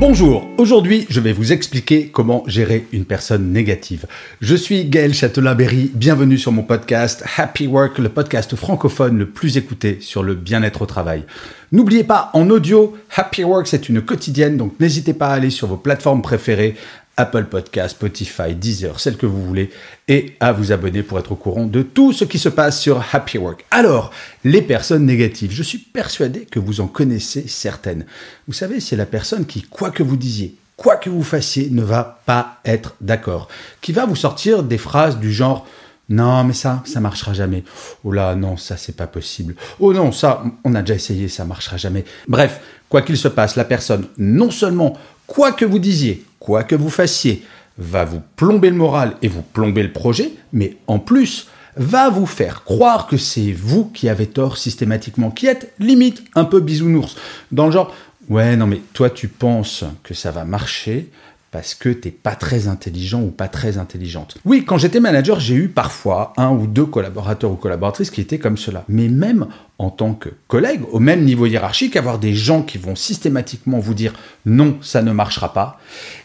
Bonjour, aujourd'hui je vais vous expliquer comment gérer une personne négative. Je suis Gaël Châtelain-Berry, bienvenue sur mon podcast Happy Work, le podcast francophone le plus écouté sur le bien-être au travail. N'oubliez pas, en audio, Happy Work c'est une quotidienne, donc n'hésitez pas à aller sur vos plateformes préférées, Apple Podcast, Spotify, Deezer, celle que vous voulez, et à vous abonner pour être au courant de tout ce qui se passe sur Happy Work. Alors, les personnes négatives, je suis persuadé que vous en connaissez certaines. Vous savez, c'est la personne qui, quoi que vous disiez, quoi que vous fassiez, ne va pas être d'accord, qui va vous sortir des phrases du genre non, mais ça, ça marchera jamais. Oh là, non, ça, c'est pas possible. Oh non, ça, on a déjà essayé, ça marchera jamais. Bref, quoi qu'il se passe, la personne, non seulement, quoi que vous disiez, quoi que vous fassiez, va vous plomber le moral et vous plomber le projet, mais en plus, va vous faire croire que c'est vous qui avez tort systématiquement, qui êtes limite un peu bisounours. Dans le genre, ouais, non, mais toi, tu penses que ça va marcher, parce que t'es pas très intelligent ou pas très intelligente. Oui, quand j'étais manager, j'ai eu parfois un ou deux collaborateurs ou collaboratrices qui étaient comme cela. Mais même en tant que collègue, au même niveau hiérarchique, avoir des gens qui vont systématiquement vous dire non, ça ne marchera pas,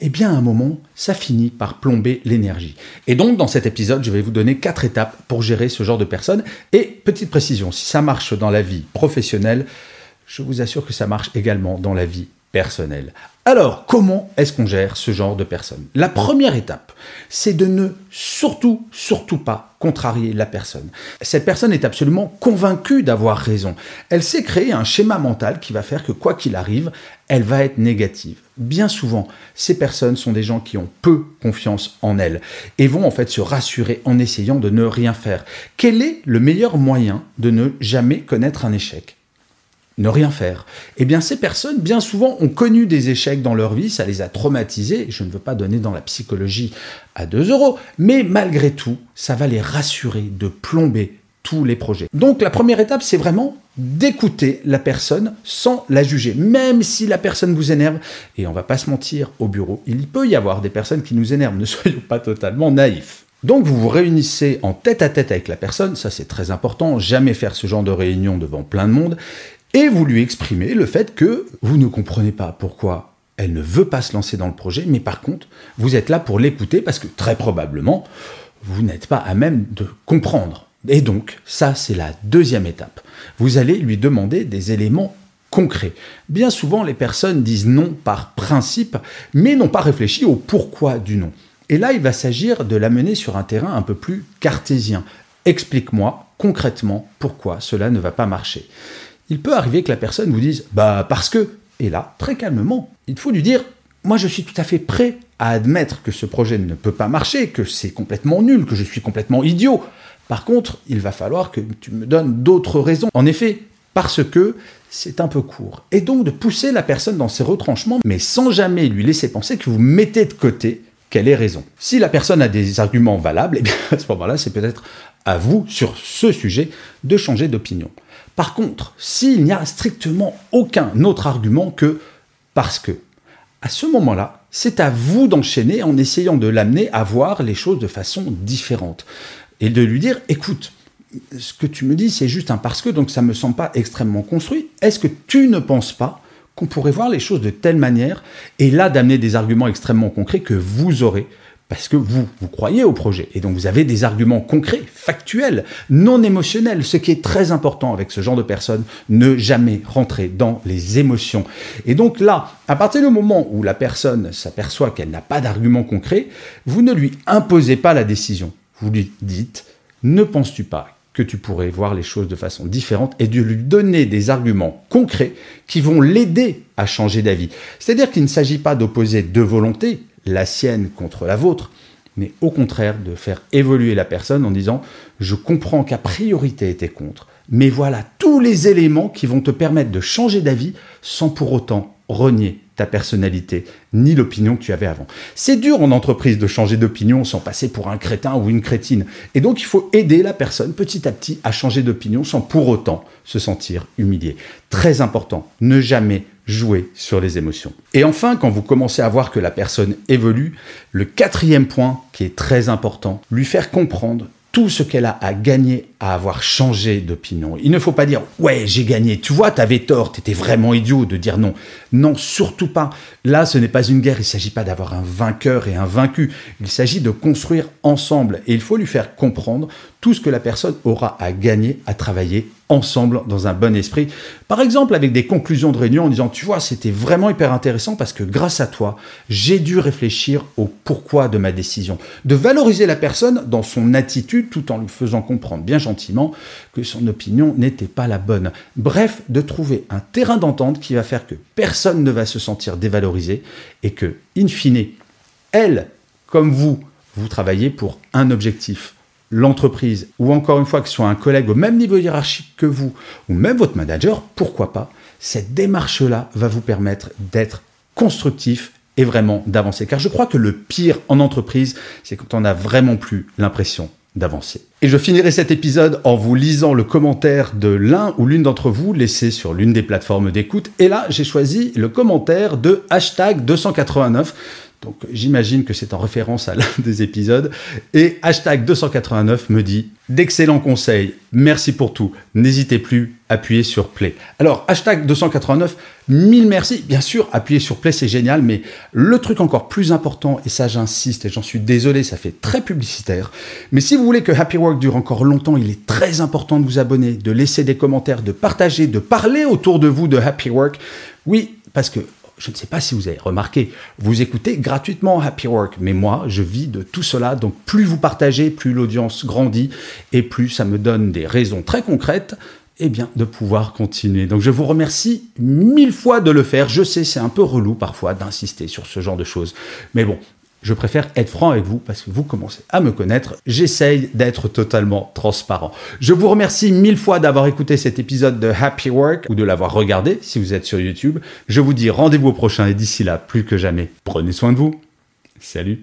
eh bien à un moment, ça finit par plomber l'énergie. Et donc dans cet épisode, je vais vous donner quatre étapes pour gérer ce genre de personnes. Et petite précision, si ça marche dans la vie professionnelle, je vous assure que ça marche également dans la vie personnelle. Alors, comment est-ce qu'on gère ce genre de personnes? La première étape, c'est de ne surtout, surtout pas contrarier la personne. Cette personne est absolument convaincue d'avoir raison. Elle s'est créé un schéma mental qui va faire que quoi qu'il arrive, elle va être négative. Bien souvent, ces personnes sont des gens qui ont peu confiance en elles et vont en fait se rassurer en essayant de ne rien faire. Quel est le meilleur moyen de ne jamais connaître un échec? Ne rien faire. Eh bien, ces personnes, bien souvent, ont connu des échecs dans leur vie, ça les a traumatisés. Je ne veux pas donner dans la psychologie à 2 euros, mais malgré tout, ça va les rassurer de plomber tous les projets. Donc, la première étape, c'est vraiment d'écouter la personne sans la juger, même si la personne vous énerve. Et on va pas se mentir, au bureau, il peut y avoir des personnes qui nous énervent. Ne soyons pas totalement naïfs. Donc vous vous réunissez en tête à tête avec la personne, ça c'est très important, jamais faire ce genre de réunion devant plein de monde, et vous lui exprimez le fait que vous ne comprenez pas pourquoi elle ne veut pas se lancer dans le projet, mais par contre, vous êtes là pour l'écouter parce que très probablement, vous n'êtes pas à même de comprendre. Et donc, ça, c'est la deuxième étape. Vous allez lui demander des éléments concrets. Bien souvent, les personnes disent non par principe, mais n'ont pas réfléchi au pourquoi du non. Et là, il va s'agir de l'amener sur un terrain un peu plus cartésien. Explique-moi concrètement pourquoi cela ne va pas marcher il peut arriver que la personne vous dise Bah, parce que. Et là, très calmement, il faut lui dire Moi, je suis tout à fait prêt à admettre que ce projet ne peut pas marcher, que c'est complètement nul, que je suis complètement idiot. Par contre, il va falloir que tu me donnes d'autres raisons. En effet, parce que c'est un peu court. Et donc de pousser la personne dans ses retranchements, mais sans jamais lui laisser penser que vous mettez de côté qu'elle ait raison. Si la personne a des arguments valables, eh bien à ce moment-là, c'est peut-être à vous, sur ce sujet, de changer d'opinion. Par contre, s'il n'y a strictement aucun autre argument que parce que, à ce moment-là, c'est à vous d'enchaîner en essayant de l'amener à voir les choses de façon différente et de lui dire écoute, ce que tu me dis, c'est juste un parce que, donc ça me semble pas extrêmement construit. Est-ce que tu ne penses pas qu'on pourrait voir les choses de telle manière et là d'amener des arguments extrêmement concrets que vous aurez parce que vous, vous croyez au projet. Et donc vous avez des arguments concrets, factuels, non émotionnels, ce qui est très important avec ce genre de personnes, ne jamais rentrer dans les émotions. Et donc là, à partir du moment où la personne s'aperçoit qu'elle n'a pas d'argument concret, vous ne lui imposez pas la décision. Vous lui dites, ne penses-tu pas que tu pourrais voir les choses de façon différente et de lui donner des arguments concrets qui vont l'aider à changer d'avis. C'est-à-dire qu'il ne s'agit pas d'opposer deux volontés, la sienne contre la vôtre, mais au contraire de faire évoluer la personne en disant je comprends qu'a priori tu été contre, Mais voilà tous les éléments qui vont te permettre de changer d'avis sans pour autant renier ta personnalité, ni l'opinion que tu avais avant. C'est dur en entreprise de changer d'opinion sans passer pour un crétin ou une crétine. Et donc il faut aider la personne petit à petit à changer d'opinion sans pour autant se sentir humilié. Très important, ne jamais jouer sur les émotions. Et enfin, quand vous commencez à voir que la personne évolue, le quatrième point qui est très important, lui faire comprendre tout ce qu'elle a à gagner à avoir changé d'opinion. Il ne faut pas dire ouais j'ai gagné, tu vois t'avais tort, t'étais vraiment idiot de dire non. Non, surtout pas. Là ce n'est pas une guerre, il ne s'agit pas d'avoir un vainqueur et un vaincu, il s'agit de construire ensemble et il faut lui faire comprendre tout ce que la personne aura à gagner à travailler ensemble dans un bon esprit. Par exemple, avec des conclusions de réunion en disant, tu vois, c'était vraiment hyper intéressant parce que grâce à toi, j'ai dû réfléchir au pourquoi de ma décision. De valoriser la personne dans son attitude tout en lui faisant comprendre bien gentiment que son opinion n'était pas la bonne. Bref, de trouver un terrain d'entente qui va faire que personne ne va se sentir dévalorisé et que, in fine, elle, comme vous, vous travaillez pour un objectif l'entreprise, ou encore une fois que ce soit un collègue au même niveau hiérarchique que vous, ou même votre manager, pourquoi pas, cette démarche-là va vous permettre d'être constructif et vraiment d'avancer. Car je crois que le pire en entreprise, c'est quand on n'a vraiment plus l'impression d'avancer. Et je finirai cet épisode en vous lisant le commentaire de l'un ou l'une d'entre vous laissé sur l'une des plateformes d'écoute. Et là, j'ai choisi le commentaire de hashtag 289 donc j'imagine que c'est en référence à l'un des épisodes. Et hashtag 289 me dit d'excellents conseils, merci pour tout, n'hésitez plus, appuyez sur play. Alors hashtag 289, mille merci, bien sûr, appuyer sur play c'est génial, mais le truc encore plus important, et ça j'insiste et j'en suis désolé, ça fait très publicitaire, mais si vous voulez que Happy Work dure encore longtemps, il est très important de vous abonner, de laisser des commentaires, de partager, de parler autour de vous de Happy Work. Oui, parce que je ne sais pas si vous avez remarqué, vous écoutez gratuitement Happy Work, mais moi, je vis de tout cela. Donc, plus vous partagez, plus l'audience grandit et plus ça me donne des raisons très concrètes eh bien, de pouvoir continuer. Donc, je vous remercie mille fois de le faire. Je sais, c'est un peu relou parfois d'insister sur ce genre de choses. Mais bon, je préfère être franc avec vous parce que vous commencez à me connaître. J'essaye d'être totalement transparent. Je vous remercie mille fois d'avoir écouté cet épisode de Happy Work ou de l'avoir regardé si vous êtes sur YouTube. Je vous dis rendez-vous au prochain et d'ici là, plus que jamais, prenez soin de vous. Salut